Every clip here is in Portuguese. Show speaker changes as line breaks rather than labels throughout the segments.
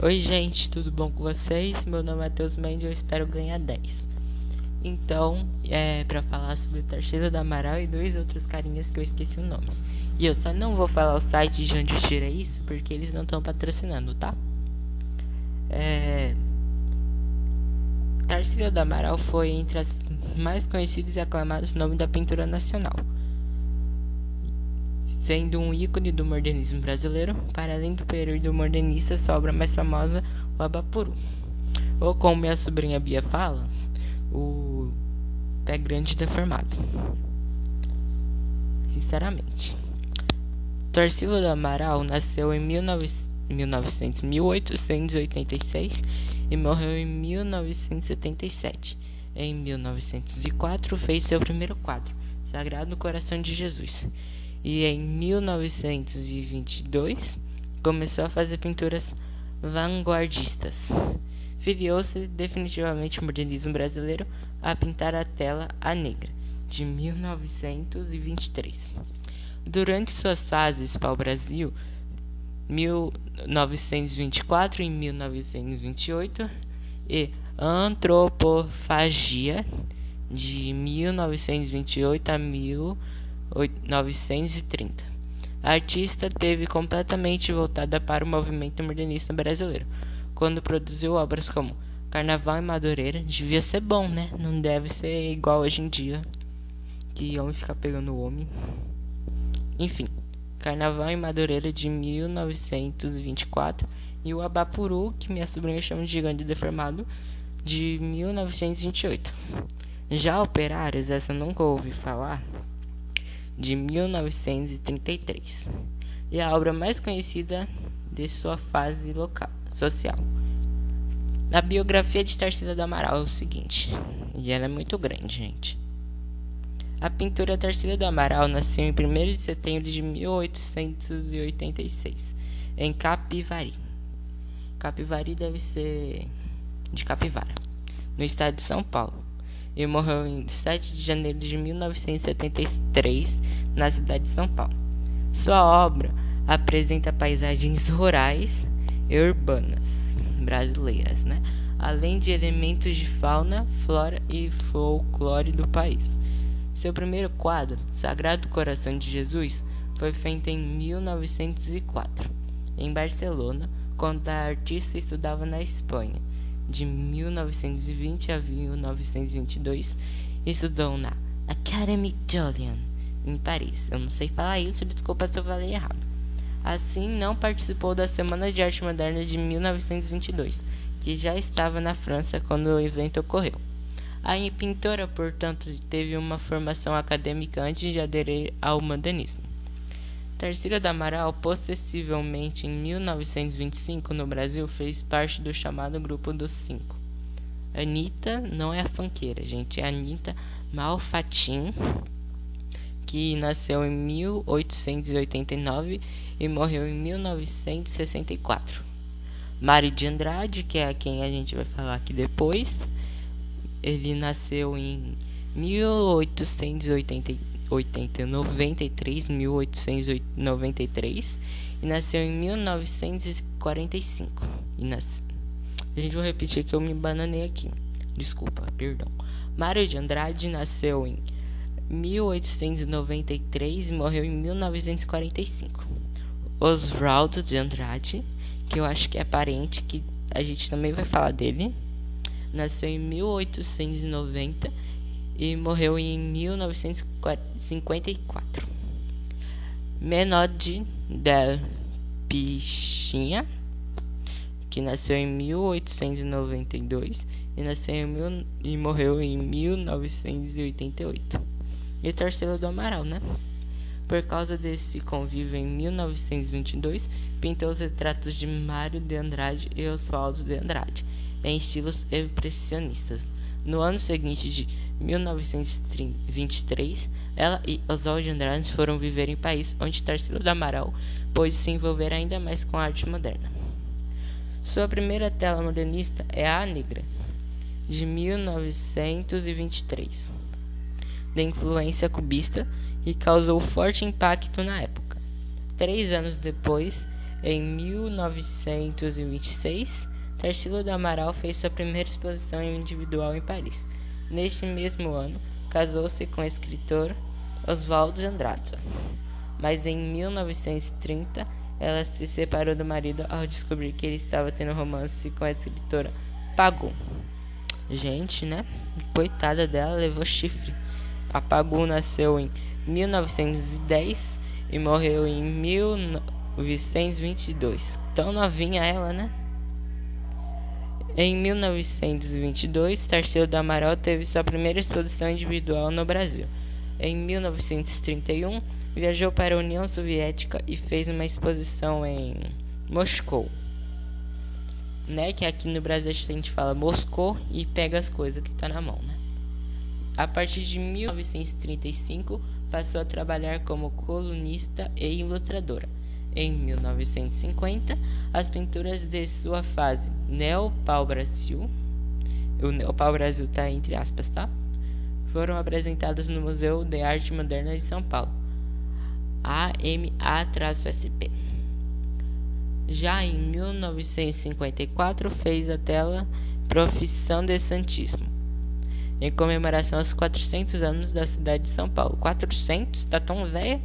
Oi, gente, tudo bom com vocês? Meu nome é Matheus Mendes e eu espero ganhar 10. Então, é para falar sobre o Tarcísio do Amaral e dois outros carinhas que eu esqueci o nome. E eu só não vou falar o site de onde tirei isso porque eles não estão patrocinando, tá? É... Tarcísio do Amaral foi entre as mais conhecidos e aclamados nomes da pintura nacional sendo um ícone do modernismo brasileiro, para além do período modernista, sua obra mais famosa, o Abapuru. Ou como minha sobrinha Bia fala, o pé grande deformado. Sinceramente. Torcilo do Amaral nasceu em 1900, 1886 e morreu em 1977. Em 1904 fez seu primeiro quadro, Sagrado Coração de Jesus e em 1922 começou a fazer pinturas vanguardistas. Filiou-se definitivamente o modernismo brasileiro a pintar a tela a negra, de 1923. Durante suas fases para o Brasil, 1924 e 1928, e Antropofagia, de 1928 a 1928, 1930. A artista teve completamente voltada para o movimento modernista brasileiro, quando produziu obras como Carnaval em Madureira. Devia ser bom, né? Não deve ser igual hoje em dia, que homem fica pegando homem. Enfim, Carnaval em Madureira de 1924 e o Abapuru, que minha sobrinha chama de gigante deformado, de 1928. Já Operários, essa nunca ouvi falar, de 1933 e a obra mais conhecida de sua fase local, social. A biografia de Tarsila do Amaral é o seguinte, e ela é muito grande, gente. A pintura Tarsila do Amaral nasceu em 1 de setembro de 1886, em Capivari. Capivari deve ser de Capivara, no estado de São Paulo e morreu em 7 de janeiro de 1973 na cidade de São Paulo. Sua obra apresenta paisagens rurais e urbanas brasileiras, né? além de elementos de fauna, flora e folclore do país. Seu primeiro quadro, Sagrado Coração de Jesus, foi feito em 1904, em Barcelona, quando a artista estudava na Espanha de 1920 a 1922, estudou na Academy Julian, em Paris. Eu não sei falar isso, desculpa se eu falei errado. Assim, não participou da Semana de Arte Moderna de 1922, que já estava na França quando o evento ocorreu. A pintora, portanto, teve uma formação acadêmica antes de aderir ao modernismo. Tarsila da Amaral, possessivelmente em 1925 no Brasil, fez parte do chamado Grupo dos Cinco. Anitta não é a fanqueira, gente, é Anitta Malfatin, que nasceu em 1889 e morreu em 1964. Mário de Andrade, que é a quem a gente vai falar aqui depois, ele nasceu em 1889 80, 93, 1893 e nasceu em 1945. E nas... A gente vai repetir que eu me bananei aqui. Desculpa, perdão. Mário de Andrade nasceu em 1893 e morreu em 1945. Oswaldo de Andrade, que eu acho que é parente, que a gente também vai falar dele, nasceu em 1890 e morreu em 1954. Menode del Pichinha, que nasceu em 1892 e nasceu em mil, e morreu em 1988. E Tarcelo do Amaral, né? Por causa desse convívio em 1922, pintou os retratos de Mário de Andrade e Oswaldo de Andrade em estilos impressionistas. No ano seguinte de 1923, ela e Oswald Andrade foram viver em país onde Tarsila do Amaral pôde se envolver ainda mais com a arte moderna. Sua primeira tela modernista é A Negra, de 1923, de influência cubista e causou forte impacto na época. Três anos depois, Em 1926, Tarsila do Amaral fez sua primeira exposição individual em Paris. Neste mesmo ano, casou-se com o escritor Oswaldo Andrade. Mas em 1930, ela se separou do marido ao descobrir que ele estava tendo romance com a escritora Pagu. Gente, né? Coitada dela, levou chifre. A Pagu nasceu em 1910 e morreu em 1922. Tão novinha ela, né? Em 1922, Tarsila do Amaral teve sua primeira exposição individual no Brasil. Em 1931, viajou para a União Soviética e fez uma exposição em Moscou. Né, que aqui no Brasil a gente fala Moscou e pega as coisas que tá na mão, né? A partir de 1935, passou a trabalhar como colunista e ilustradora. Em 1950, as pinturas de sua fase Neopau Brasil, o Neopau Brasil está entre aspas, tá? Foram apresentadas no Museu de Arte Moderna de São Paulo, AMA-SP. Já em 1954 fez a tela Profissão de Santíssimo, em comemoração aos 400 anos da cidade de São Paulo. 400? Tá tão velha?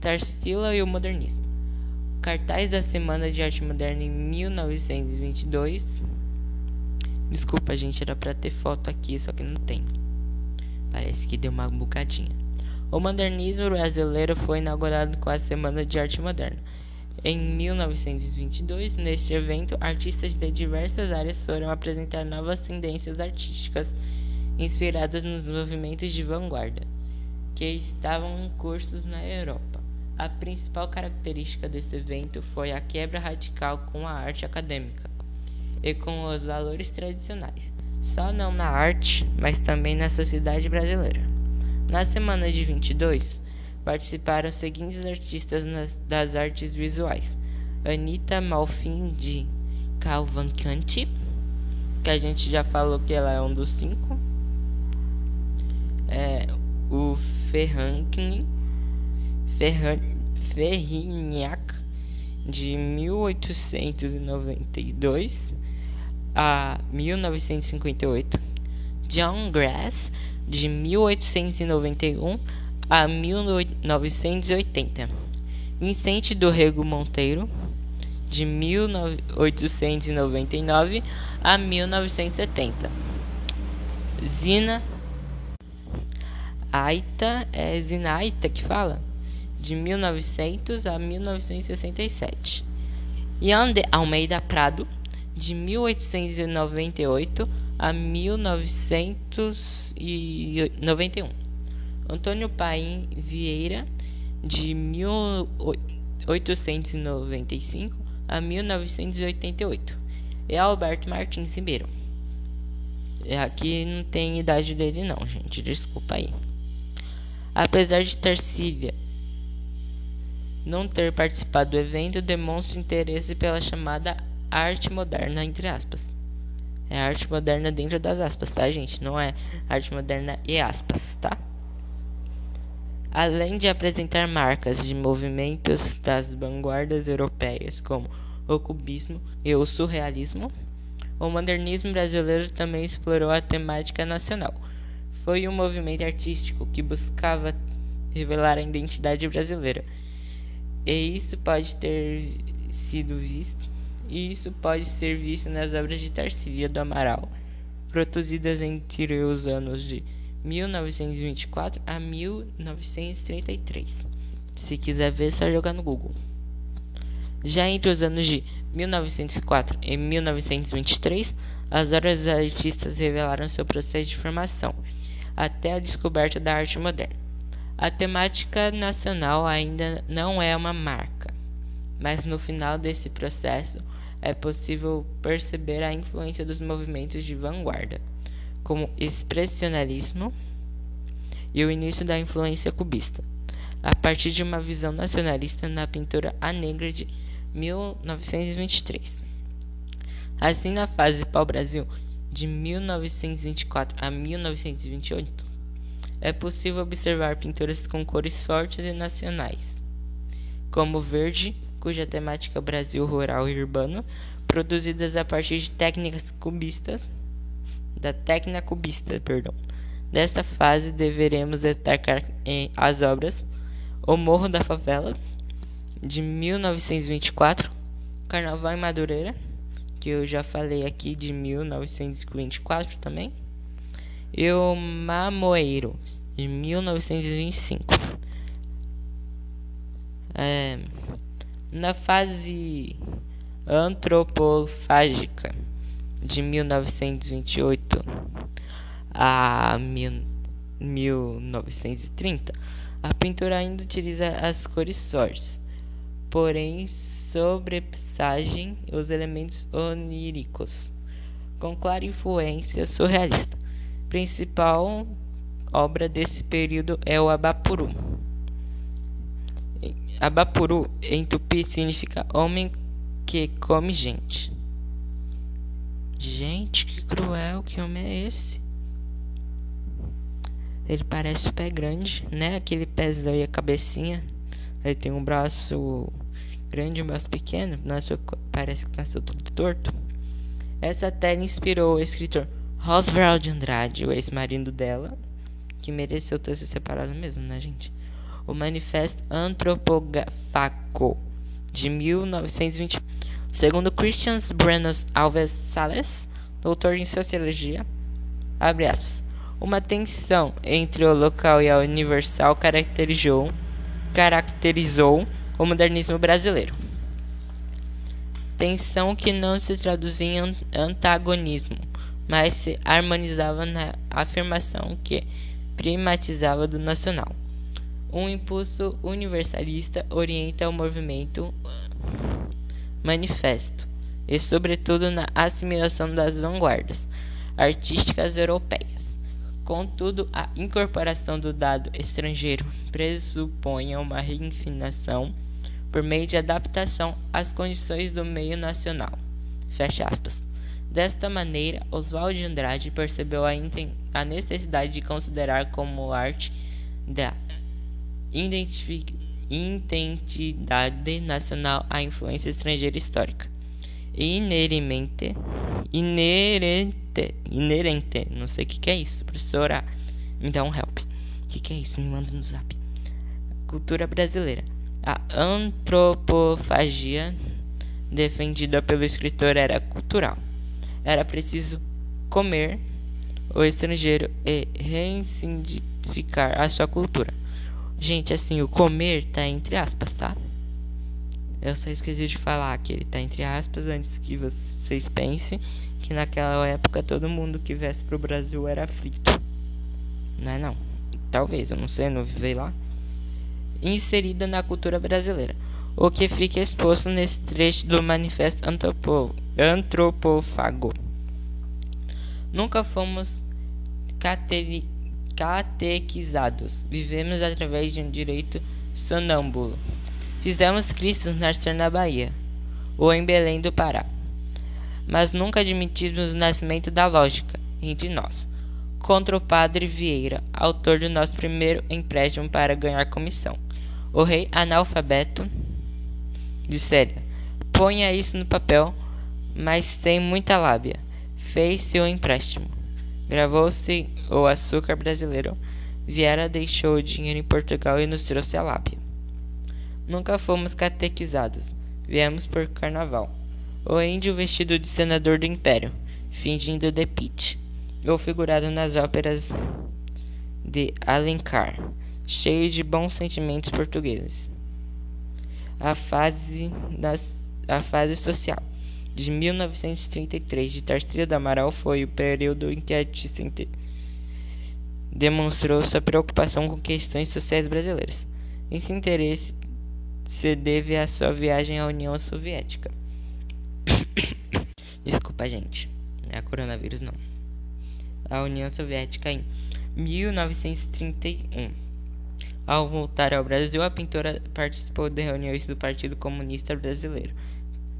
Tarsila e o Modernismo. Cartaz da Semana de Arte Moderna em 1922. Desculpa, gente, era para ter foto aqui, só que não tem. Parece que deu uma bocadinha. O modernismo brasileiro foi inaugurado com a Semana de Arte Moderna. Em 1922, neste evento, artistas de diversas áreas foram apresentar novas tendências artísticas inspiradas nos movimentos de vanguarda que estavam em cursos na Europa. A principal característica desse evento foi a quebra radical com a arte acadêmica e com os valores tradicionais, só não na arte, mas também na sociedade brasileira. Na semana de 22, participaram os seguintes artistas nas, das artes visuais: Anita Malfin de Cavalcante, que a gente já falou que ela é um dos cinco, é, o Ferrankin Ferrignac de 1892 a 1958, John Grass de 1891 a 1980, Vicente do Rego Monteiro de 1899 a 1970, Zina Aita é Zinaita que fala de 1900 a 1967. Ian de Almeida Prado, de 1898 a 1991. Antônio Paim Vieira, de 1895 a 1988. E Alberto Martins Ribeiro. Aqui não tem idade dele não, gente. Desculpa aí. Apesar de Tarsília não ter participado do evento demonstra interesse pela chamada arte moderna, entre aspas. É arte moderna dentro das aspas, tá, gente? Não é arte moderna e aspas, tá? Além de apresentar marcas de movimentos das vanguardas europeias, como o cubismo e o surrealismo, o modernismo brasileiro também explorou a temática nacional. Foi um movimento artístico que buscava revelar a identidade brasileira e isso pode ter sido visto, e isso pode ser visto nas obras de Tarsília do Amaral, produzidas entre os anos de 1924 a 1933. Se quiser ver, é só jogar no Google. Já entre os anos de 1904 e 1923, as obras dos artistas revelaram seu processo de formação até a descoberta da arte moderna. A temática nacional ainda não é uma marca, mas no final desse processo é possível perceber a influência dos movimentos de vanguarda, como expressionismo e o início da influência cubista, a partir de uma visão nacionalista na pintura A Negra de 1923. Assim, na fase pau-brasil de 1924 a 1928, é possível observar pinturas com cores fortes e nacionais, como verde, cuja temática é Brasil rural e urbano, produzidas a partir de técnicas cubistas, da técnica cubista, perdão. Desta fase deveremos destacar em as obras O Morro da Favela, de 1924, Carnaval em Madureira, que eu já falei aqui de 1924 também, e o Mamoeiro, de 1925. É, na fase antropofágica de 1928 a 1930, a pintura ainda utiliza as cores fortes, porém sobrepessagem os elementos oníricos, com clara influência surrealista. Principal obra desse período é o Abapuru. Abapuru, em tupi, significa homem que come gente. Gente, que cruel, que homem é esse? Ele parece o pé grande, né? Aquele pezão e a cabecinha. Ele tem um braço grande e um braço pequeno. Nasceu, parece que nasceu tudo torto. Essa tela inspirou o escritor Oswald de Andrade, o ex-marido dela, que mereceu ter se separado mesmo, né, gente? O Manifesto Antropofago de 1920. Segundo Christian Brenos Alves Sales, doutor em sociologia, abre aspas. Uma tensão entre o local e a universal caracterizou, caracterizou o modernismo brasileiro. Tensão que não se traduzia em antagonismo, mas se harmonizava na afirmação que primatizava do nacional. Um impulso universalista orienta o movimento manifesto, e sobretudo na assimilação das vanguardas artísticas europeias. Contudo, a incorporação do dado estrangeiro pressupõe uma refinação por meio de adaptação às condições do meio nacional. Fecha aspas. Desta maneira, Oswald de Andrade percebeu a, necessidade de considerar como arte da identidade nacional a influência estrangeira histórica. Inerente inerente, inerente, não sei o que, que é isso, professora, me dá um help. O que, que é isso? Me manda no zap. Cultura brasileira. A antropofagia defendida pelo escritor era cultural. Era preciso comer o estrangeiro e reincidificar a sua cultura. Gente, assim, o comer tá entre aspas, tá? Eu só esqueci de falar que ele tá entre aspas antes que vocês pensem que naquela época todo mundo que viesse pro Brasil era frito. Não é não? Talvez, eu não sei, não vivei lá. Inserida na cultura brasileira. O que fica exposto nesse trecho do Manifesto Antropo Antropófago. Nunca fomos catequizados. Vivemos através de um direito sonâmbulo. Fizemos Cristo nascer na Bahia ou em Belém do Pará mas nunca admitimos o nascimento da lógica entre nós. Contra o padre Vieira, autor do nosso primeiro empréstimo para ganhar comissão. O rei analfabeto disse ponha isso no papel, mas sem muita lábia. Fez-se o empréstimo. Gravou-se o açúcar brasileiro. Vieira deixou o dinheiro em Portugal e nos trouxe a lábia. Nunca fomos catequizados. Viemos por carnaval. O índio vestido de senador do império, fingindo de Pitt, ou figurado nas óperas de Alencar, cheio de bons sentimentos portugueses. A fase, das, a fase social de 1933 de Tarcísio do Amaral foi o período em que a artista demonstrou sua preocupação com questões sociais brasileiras. Esse interesse se deve à sua viagem à União Soviética. Desculpa, gente. Não é coronavírus, não. A União Soviética em 1931. Ao voltar ao Brasil, a pintora participou de reuniões do Partido Comunista Brasileiro,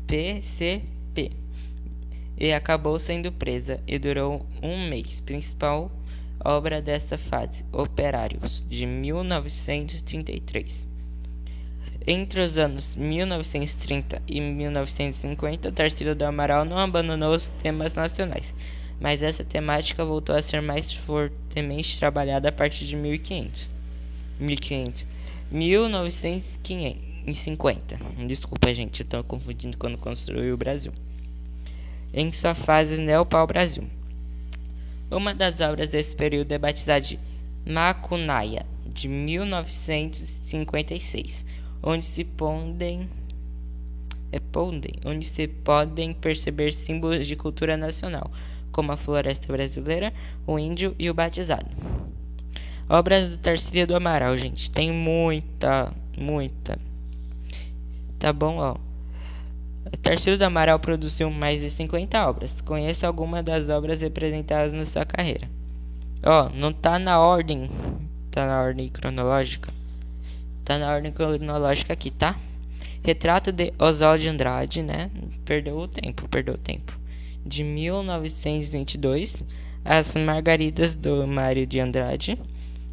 PCP, e acabou sendo presa e durou um mês. Principal obra dessa fase, Operários, de 1933. Entre os anos 1930 e 1950, Tarsila do Amaral não abandonou os temas nacionais, mas essa temática voltou a ser mais fortemente trabalhada a partir de 1500. 1500. 1950. Desculpa, gente, eu estou confundindo quando construiu o Brasil. Em sua fase Neopau-Brasil. Uma das obras desse período é batizada de Macunaia, de 1956 onde se podem é onde se podem perceber símbolos de cultura nacional, como a floresta brasileira, o índio e o batizado. Obras do Tarcísio do Amaral, gente, tem muita, muita. Tá bom, ó. Tarcísio do Amaral produziu mais de 50 obras. Conheça algumas das obras representadas na sua carreira. Ó, não tá na ordem, tá na ordem cronológica. Tá na ordem cronológica aqui, tá? Retrato de Oswald de Andrade, né? Perdeu o tempo, perdeu o tempo. De 1922. As Margaridas do Mário de Andrade,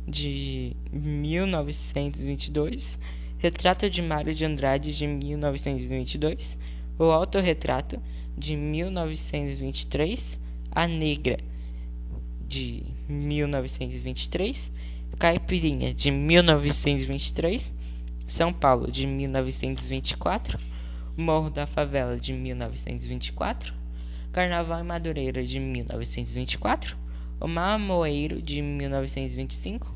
de 1922. Retrato de Mário de Andrade, de 1922. O Autorretrato, de 1923. A Negra, de 1923 Caipirinha de 1923, São Paulo de 1924, Morro da Favela de 1924, Carnaval em Madureira de 1924, O Mamoeiro de 1925,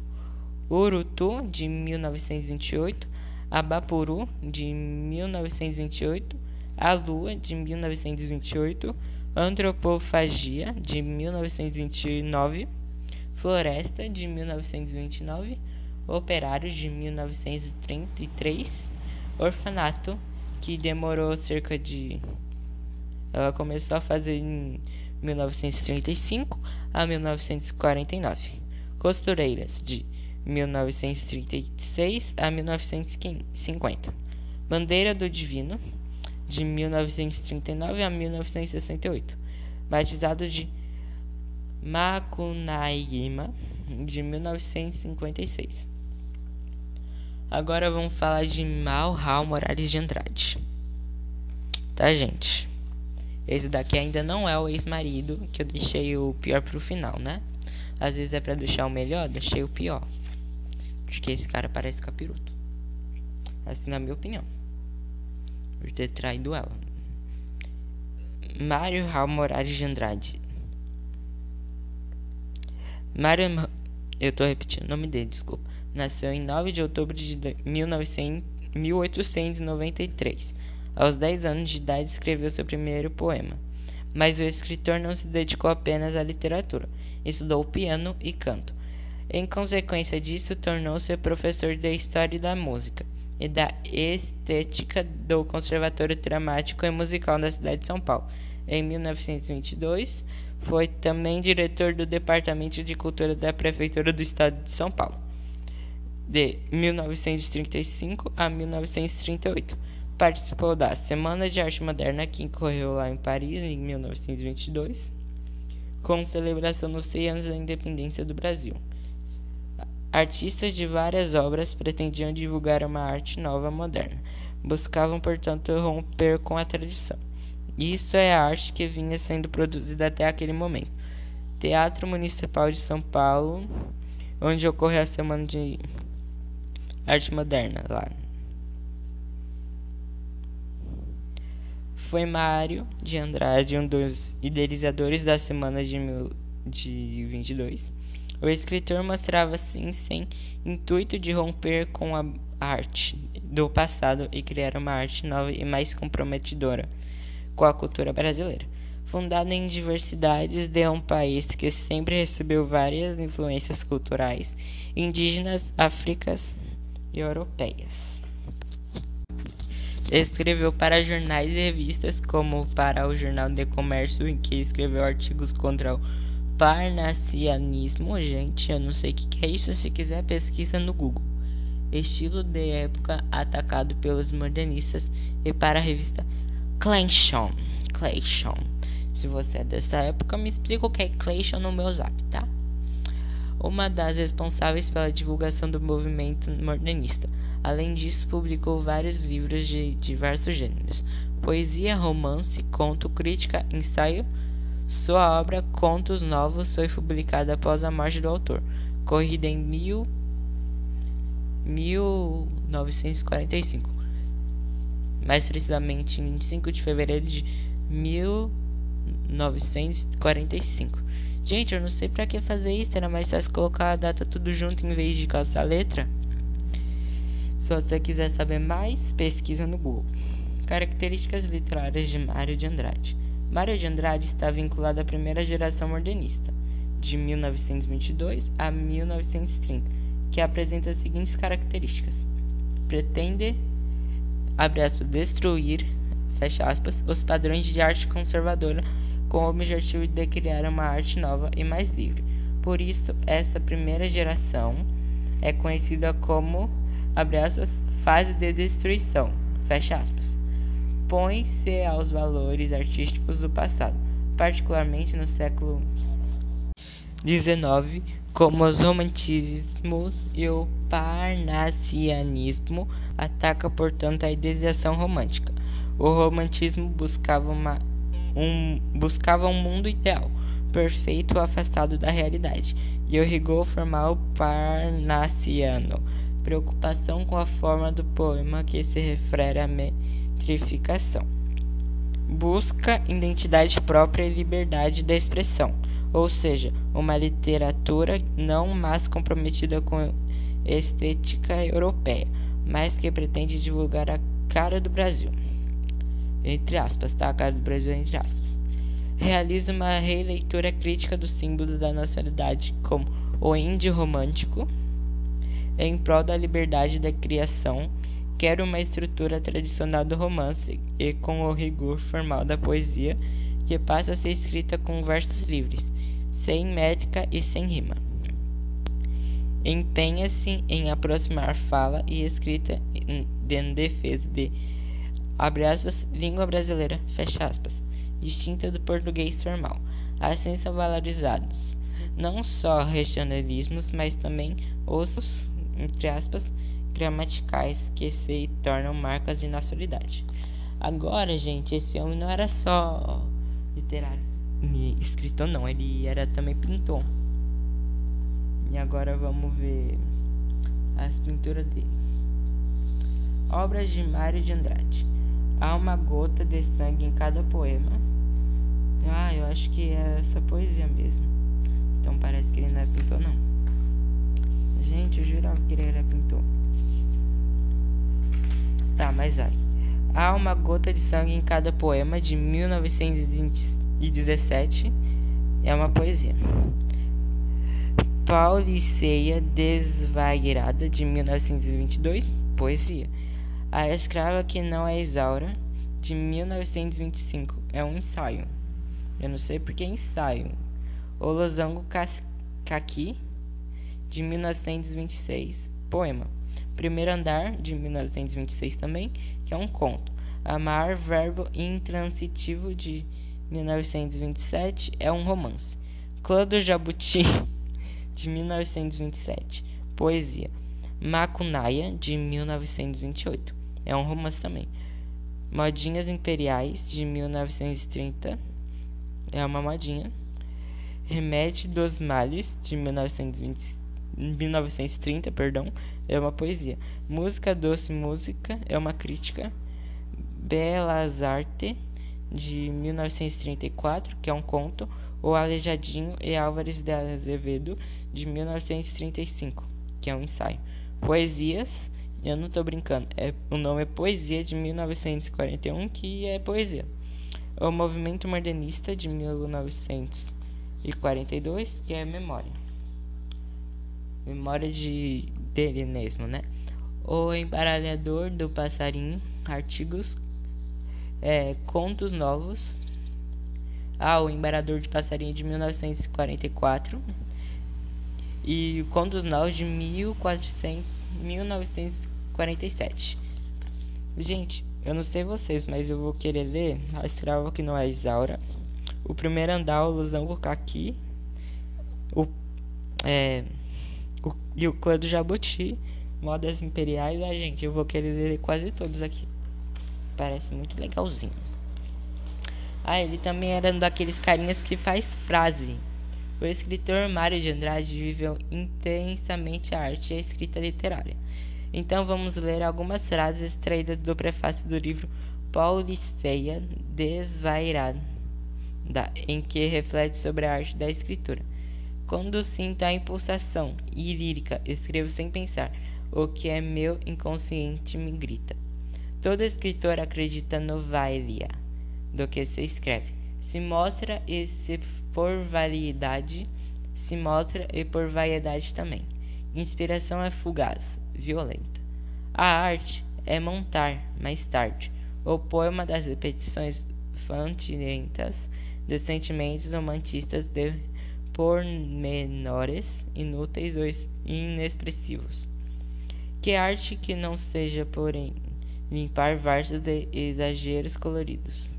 Urutu de 1928, Abapuru de 1928, A Lua de 1928, Antropofagia de 1929 Floresta de 1929, Operários de 1933, Orfanato que demorou cerca de ela começou a fazer em 1935 a 1949. Costureiras de 1936 a 1950. Bandeira do Divino de 1939 a 1968. Batizado de Macunaíma, de 1956. Agora vamos falar de Malhal Morales de Andrade. Tá, gente? Esse daqui ainda não é o ex-marido, que eu deixei o pior pro final, né? Às vezes é pra deixar o melhor, deixei o pior. Porque esse cara parece capiroto. Assim, na minha opinião. Por ter traído ela. Mário Raul Morales de Andrade Mário, eu tô repetindo o nome dele, desculpa. Nasceu em 9 de outubro de 1900, 1893. Aos 10 anos de idade escreveu seu primeiro poema. Mas o escritor não se dedicou apenas à literatura, estudou piano e canto. Em consequência disso, tornou-se professor de História da Música e da Estética do Conservatório Dramático e Musical da cidade de São Paulo. Em 1922, foi também diretor do Departamento de Cultura da Prefeitura do Estado de São Paulo, de 1935 a 1938. Participou da Semana de Arte Moderna, que ocorreu lá em Paris em 1922, com celebração nos 100 anos da independência do Brasil. Artistas de várias obras pretendiam divulgar uma arte nova moderna. Buscavam, portanto, romper com a tradição. Isso é a arte que vinha sendo produzida até aquele momento. Teatro Municipal de São Paulo, onde ocorreu a Semana de Arte Moderna lá. Foi Mário de Andrade, um dos idealizadores da Semana de, mil, de 22. O escritor mostrava assim sem intuito de romper com a arte do passado e criar uma arte nova e mais comprometedora com a cultura brasileira. Fundada em diversidades de um país que sempre recebeu várias influências culturais indígenas, africanas e europeias. Escreveu para jornais e revistas, como para o Jornal de Comércio, em que escreveu artigos contra o parnassianismo. Gente, eu não sei o que é isso. Se quiser, pesquisa no Google. Estilo de época atacado pelos modernistas e para a revista Clayton. Clayton. Se você é dessa época, me explica o que é Clayton no meu zap, tá? Uma das responsáveis pela divulgação do movimento modernista. Além disso, publicou vários livros de diversos gêneros: poesia, romance, conto, crítica, ensaio. Sua obra Contos Novos foi publicada após a morte do autor, corrida em mil, 1945, mais precisamente em 25 de fevereiro de 1945. Gente, eu não sei pra que fazer isso, era mais fácil colocar a data tudo junto em vez de calçar a letra. Se você quiser saber mais, pesquisa no Google. Características literárias de Mário de Andrade. Mário de Andrade está vinculado à primeira geração modernista, de 1922 a 1930, que apresenta as seguintes características: pretende, abre aspas, destruir, fecha aspas, os padrões de arte conservadora com o objetivo de criar uma arte nova e mais livre. Por isso, essa primeira geração é conhecida como, abre aspas, fase de destruição, fecha aspas. Põe-se aos valores artísticos do passado, particularmente no século XIX, como os romantismos e o parnassianismo, ataca, portanto, a idealização romântica. O romantismo buscava uma um, buscava um mundo ideal, perfeito afastado da realidade, e o rigor formal parnassiano, preocupação com a forma do poema que se refere à metrificação. Busca identidade própria e liberdade da expressão, ou seja, uma literatura não mais comprometida com estética europeia, mas que pretende divulgar a cara do Brasil entre aspas, tá? A cara do Brasil entre aspas. Realiza uma releitura crítica dos símbolos da nacionalidade como o índio romântico, em prol da liberdade da criação, quer uma estrutura tradicional do romance e com o rigor formal da poesia, que passa a ser escrita com versos livres, sem métrica e sem rima. Empenha-se em aproximar fala e escrita em defesa de aspas, língua brasileira, aspas, distinta do português formal. Assim são valorizados não só regionalismos, mas também os, entre aspas, gramaticais que se tornam marcas de nacionalidade. Agora, gente, esse homem não era só literário, escritor não, ele era também pintor. E agora vamos ver as pinturas dele. Obras de Mário de Andrade. Há uma gota de sangue em cada poema. Ah, eu acho que é essa poesia mesmo. Então parece que ele não é pintor, não. Gente, eu jurava que ele era pintor. Tá, mas aí. Há uma gota de sangue em cada poema de 1917. É uma poesia. Pauliceia Desvairada de 1922. Poesia. A Escrava que não é Isaura, de 1925, é um ensaio. Eu não sei porque é ensaio. O Losango Kaki, de 1926, poema. Primeiro Andar, de 1926 também, que é um conto. Amar, verbo intransitivo, de 1927, é um romance. Clã do Jabuti, de 1927, poesia. Macunaia, de 1928 é um romance também. Modinhas Imperiais, de 1930, é uma modinha. Remédio dos Males, de 1920, 1930, perdão, é uma poesia. Música Doce Música, é uma crítica. Belas Arte, de 1934, que é um conto. O Aleijadinho e Álvares de Azevedo, de 1935, que é um ensaio. Poesias, eu não tô brincando. É, o nome é Poesia de 1941, que é poesia. O Movimento Modernista de 1942, que é memória. Memória de dele mesmo, né? O Embaralhador do Passarinho, artigos, é, contos novos. Ah, o Embaralhador de Passarinho de 1944 e Contos Novos de 1400 1947. Gente, eu não sei vocês, mas eu vou querer ler A Escrava que não é Isaura, O Primeiro Andar, o Losango Kaki, o, é, o, e o Clã do Jabuti, Modas imperiais, ah, gente, eu vou querer ler quase todos aqui. Parece muito legalzinho. Ah, ele também era um daqueles carinhas que faz frase. O escritor Mário de Andrade viveu intensamente a arte e a escrita literária. Então vamos ler algumas frases extraídas do prefácio do livro Pauliceia Desvairada, em que reflete sobre a arte da escritura. Quando sinto a impulsação lírica, escrevo sem pensar. O que é meu inconsciente me grita. Todo escritor acredita no valia do que se escreve. Se mostra e se por validade, se mostra e por vaidade também. Inspiração é fugaz, violenta. A arte é montar, mais tarde, o poema das repetições fantilentas de sentimentos romantistas de pormenores inúteis ou inexpressivos. Que arte que não seja, porém, limpar versos de exageros coloridos.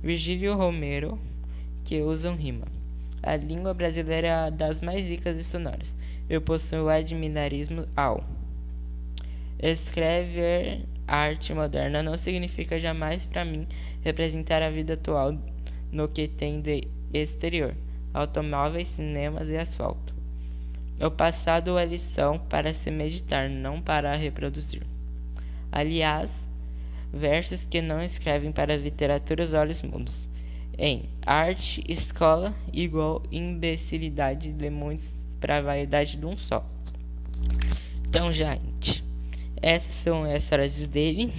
Virgílio Romero, que usam rima. A língua brasileira é das mais ricas e sonoras. Eu possuo admirarismo ao. Escrever arte moderna não significa jamais para mim representar a vida atual no que tem de exterior, automóveis, cinemas e asfalto. O passado é lição para se meditar, não para reproduzir. Aliás, versos que não escrevem para a literatura os olhos mudos. Em arte, escola, igual imbecilidade de muitos para a vaidade de um só. Então, gente, essas são as frases dele.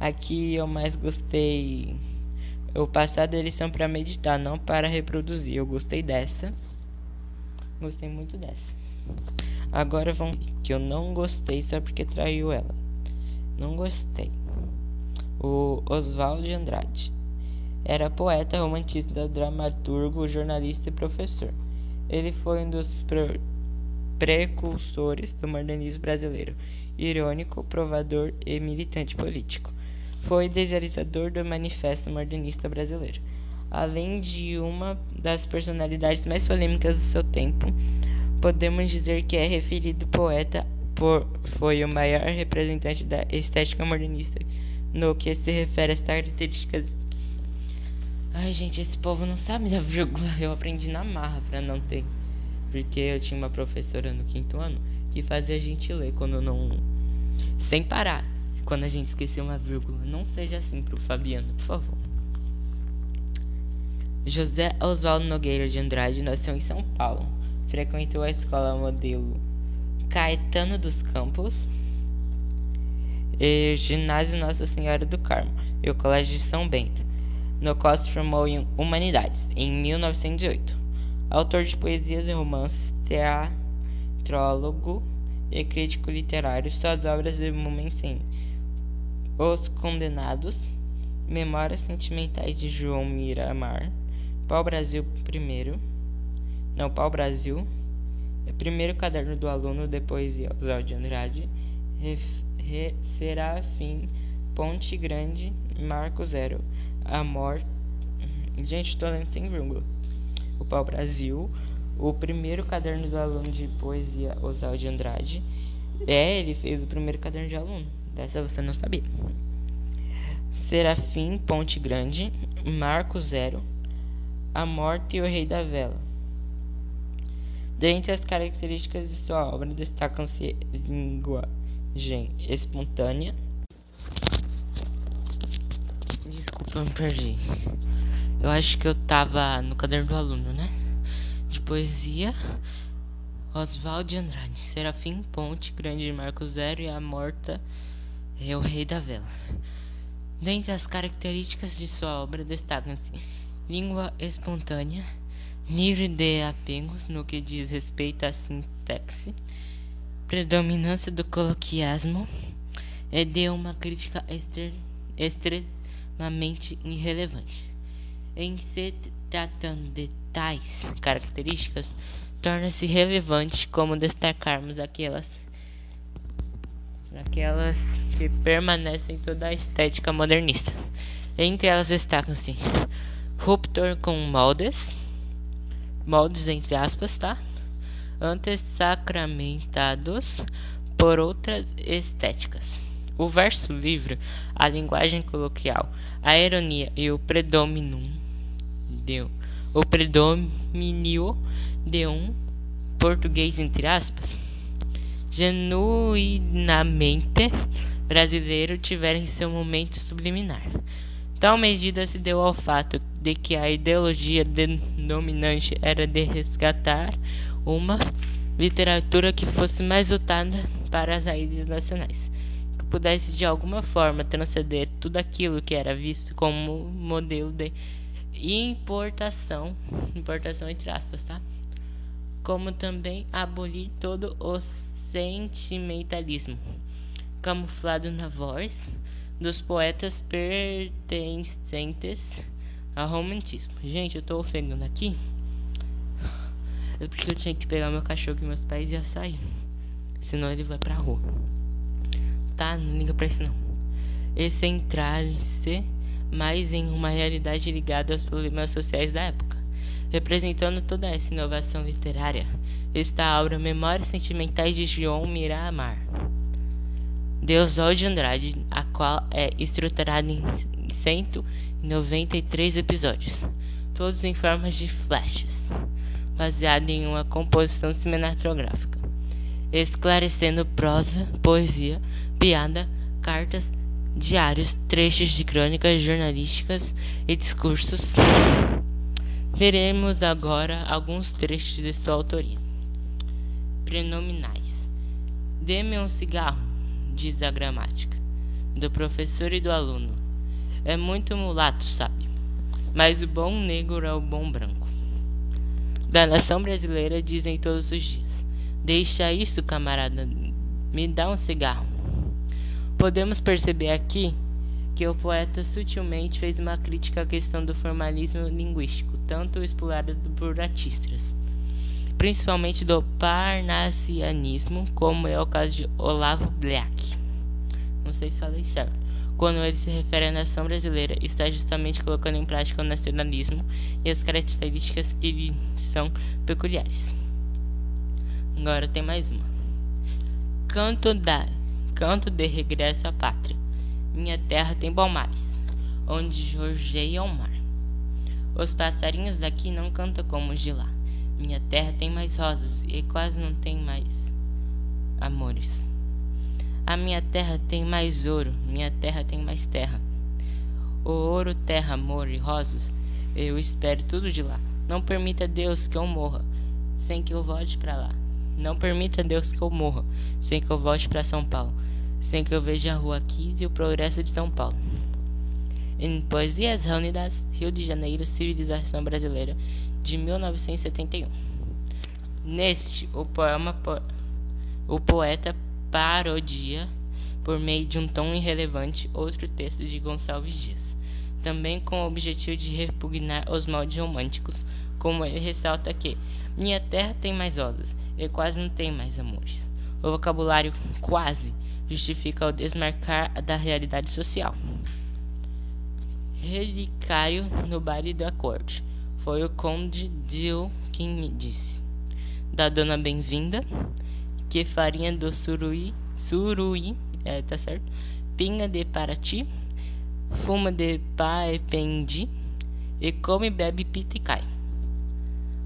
Aqui eu mais gostei. O passado eles são para meditar, não para reproduzir. Eu gostei dessa. Gostei muito dessa. Agora vão que eu não gostei só porque traiu ela. Não gostei. O Oswald de Andrade era poeta, romantista, dramaturgo, jornalista e professor. Ele foi um dos pre precursores do modernismo brasileiro, irônico, provador e militante político. Foi idealizador do Manifesto Modernista Brasileiro além de uma das personalidades mais polêmicas do seu tempo, podemos dizer que é referido poeta por foi o maior representante da estética modernista no que se refere às características. Ai, gente, esse povo não sabe da vírgula. Eu aprendi na marra para não ter. Porque eu tinha uma professora no quinto ano que fazia a gente ler quando não. Sem parar. Quando a gente esquecia uma vírgula. Não seja assim pro Fabiano, por favor. José Oswaldo Nogueira de Andrade nasceu em São Paulo. Frequentou a escola modelo Caetano dos Campos, e ginásio Nossa Senhora do Carmo e o Colégio de São Bento, no qual se formou em Humanidades em 1908. Autor de poesias e romances, teatrólogo e crítico literário, suas obras de em Os Condenados, Memórias Sentimentais de João Miramar, Pau Brasil primeiro. Não, Pau Brasil. É primeiro caderno do aluno de poesia Oswald de Andrade. Serafim, Ponte Grande, Marco Zero. Amor. Gente, tô lendo sem vírgula. O Pau Brasil. O primeiro caderno do aluno de poesia Oswald de Andrade. É, ele fez o primeiro caderno de aluno. Dessa você não sabia. Serafim, Ponte Grande, Marco Zero. A Morte e o Rei da Vela. Dentre as características de sua obra destacam-se linguagem espontânea. Desculpa, eu me perdi. Eu acho que eu tava no caderno do aluno, né? De poesia. Oswald de Andrade, Serafim Ponte, Grande Marco Zero e a Morta é o Rei da Vela. Dentre as características de sua obra destacam-se língua espontânea, livre de apegos no que diz respeito à sintaxe, predominância do coloquiasmo e de uma crítica extremamente irrelevante. Em se tratando de tais características, torna-se relevante como destacarmos aquelas aquelas que permanecem em toda a estética modernista. Entre elas destacam-se Ruptor com moldes, moldes entre aspas, tá? Antessacramentados, por outras estéticas. O verso livre, a linguagem coloquial, a ironia e o predomínio de, o predomínio de um português entre aspas genuinamente brasileiro tiveram seu momento subliminar. Tal medida se deu ao fato de que a ideologia dominante era de resgatar uma literatura que fosse mais voltada para as raízes nacionais, que pudesse de alguma forma transcender tudo aquilo que era visto como modelo de importação, importação entre aspas, tá? Como também abolir todo o sentimentalismo camuflado na voz dos poetas pertencentes ao romantismo. Gente, eu tô ofegando aqui. É porque eu tinha que pegar meu cachorro que meus pais iam sair. Senão ele vai pra rua. Tá? Não liga pra isso não. E centrar-se mais em uma realidade ligada aos problemas sociais da época. Representando toda essa inovação literária está a obra Memórias Sentimentais de João Miramar. Deus de Andrade, a qual é estruturada em 193 episódios, todos em formas de flashes, baseada em uma composição cinematográfica, esclarecendo prosa, poesia, piada, cartas, diários, trechos de crônicas jornalísticas e discursos. Veremos agora alguns trechos de sua autoria. Prenominais. Dê-me um cigarro diz a gramática, do professor e do aluno. É muito mulato, sabe? Mas o bom negro é o bom branco. Da nação brasileira dizem todos os dias: Deixa isso, camarada, me dá um cigarro. Podemos perceber aqui o poeta sutilmente fez uma crítica à questão do formalismo linguístico, tanto explorado por artistas principalmente do parnassianismo, como é o caso de Olavo Bleak. Não sei se falei certo. Quando ele se refere à nação brasileira, está justamente colocando em prática o nacionalismo e as características que lhe são peculiares. Agora tem mais uma. Canto da Canto de regresso à pátria. Minha terra tem palmares, onde jorgeia o mar. Os passarinhos daqui não cantam como os de lá. Minha terra tem mais rosas e quase não tem mais amores. A minha terra tem mais ouro, minha terra tem mais terra. O ouro, terra, amor e rosas, eu espero tudo de lá. Não permita Deus que eu morra sem que eu volte para lá. Não permita Deus que eu morra sem que eu volte para São Paulo, sem que eu veja a Rua 15 e o progresso de São Paulo. Em Poesias Reunidas, Rio de Janeiro, Civilização Brasileira, de 1971. Neste, o poema po o poeta parodia por meio de um tom irrelevante outro texto de Gonçalves Dias, também com o objetivo de repugnar os moldes românticos, como ele ressalta que minha terra tem mais rosas e quase não tem mais amores. O vocabulário quase justifica o desmarcar da realidade social. Relicário no baile da corte foi o conde Dio quem disse. Da dona bem-vinda, que farinha do suruí, suruí, é, tá certo? Pinga de Paraty, fuma de paependi e come, bebe, pita e cai.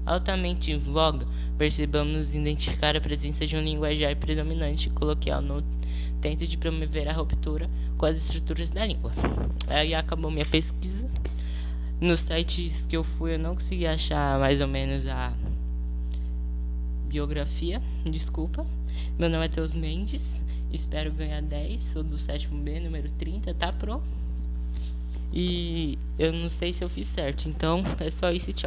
Altamente em voga, percebamos identificar a presença de um linguajar predominante coloquial no tento de promover a ruptura com as estruturas da língua. Aí acabou minha pesquisa. Nos sites que eu fui eu não consegui achar mais ou menos a biografia, desculpa. Meu nome é Teus Mendes, espero ganhar 10, sou do sétimo B, número 30, tá pro? E eu não sei se eu fiz certo, então é só isso, tchau.